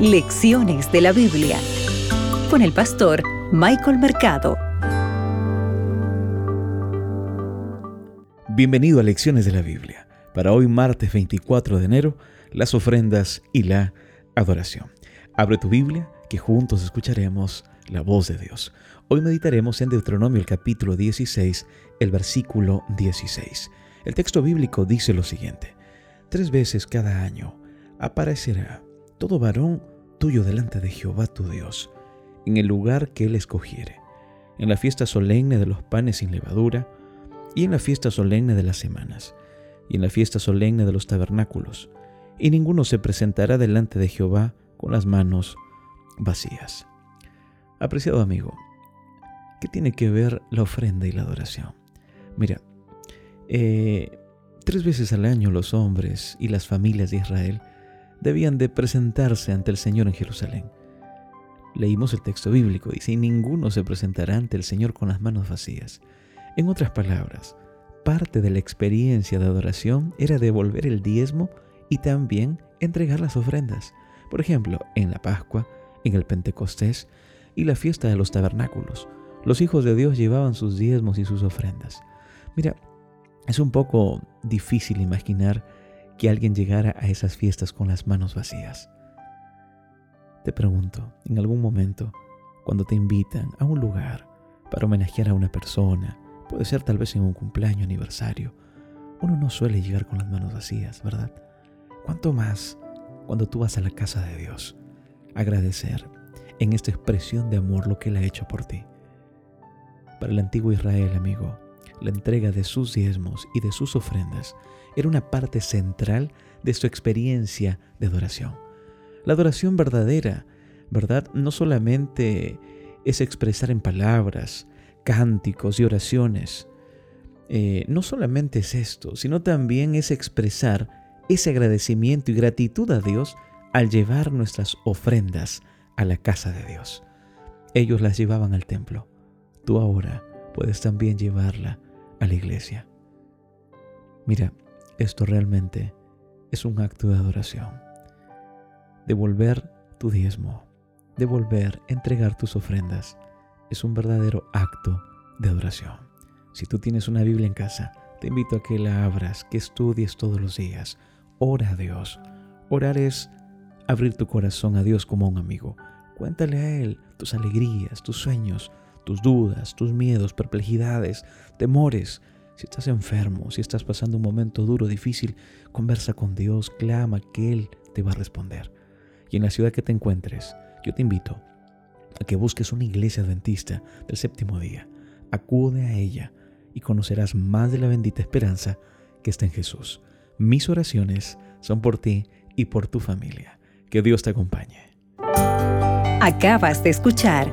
Lecciones de la Biblia con el pastor Michael Mercado. Bienvenido a Lecciones de la Biblia. Para hoy martes 24 de enero, las ofrendas y la adoración. Abre tu Biblia que juntos escucharemos la voz de Dios. Hoy meditaremos en Deuteronomio el capítulo 16, el versículo 16. El texto bíblico dice lo siguiente. Tres veces cada año aparecerá todo varón tuyo delante de Jehová tu Dios, en el lugar que él escogiere, en la fiesta solemne de los panes sin levadura, y en la fiesta solemne de las semanas, y en la fiesta solemne de los tabernáculos, y ninguno se presentará delante de Jehová con las manos vacías. Apreciado amigo, ¿qué tiene que ver la ofrenda y la adoración? Mira, eh, tres veces al año los hombres y las familias de Israel debían de presentarse ante el Señor en Jerusalén. Leímos el texto bíblico, y si ninguno se presentará ante el Señor con las manos vacías. En otras palabras, parte de la experiencia de adoración era devolver el diezmo y también entregar las ofrendas. Por ejemplo, en la Pascua, en el Pentecostés y la fiesta de los tabernáculos, los hijos de Dios llevaban sus diezmos y sus ofrendas. Mira, es un poco difícil imaginar que alguien llegara a esas fiestas con las manos vacías. Te pregunto, en algún momento, cuando te invitan a un lugar para homenajear a una persona, puede ser tal vez en un cumpleaños, aniversario, uno no suele llegar con las manos vacías, ¿verdad? ¿Cuánto más cuando tú vas a la casa de Dios? Agradecer en esta expresión de amor lo que Él ha hecho por ti. Para el antiguo Israel, amigo, la entrega de sus diezmos y de sus ofrendas era una parte central de su experiencia de adoración. La adoración verdadera, ¿verdad? No solamente es expresar en palabras, cánticos y oraciones. Eh, no solamente es esto, sino también es expresar ese agradecimiento y gratitud a Dios al llevar nuestras ofrendas a la casa de Dios. Ellos las llevaban al templo. Tú ahora puedes también llevarla a la iglesia. Mira, esto realmente es un acto de adoración. Devolver tu diezmo, devolver, entregar tus ofrendas, es un verdadero acto de adoración. Si tú tienes una Biblia en casa, te invito a que la abras, que estudies todos los días. Ora a Dios. Orar es abrir tu corazón a Dios como a un amigo. Cuéntale a Él tus alegrías, tus sueños, tus dudas, tus miedos, perplejidades, temores. Si estás enfermo, si estás pasando un momento duro, difícil, conversa con Dios, clama que Él te va a responder. Y en la ciudad que te encuentres, yo te invito a que busques una iglesia adventista del séptimo día. Acude a ella y conocerás más de la bendita esperanza que está en Jesús. Mis oraciones son por ti y por tu familia. Que Dios te acompañe. Acabas de escuchar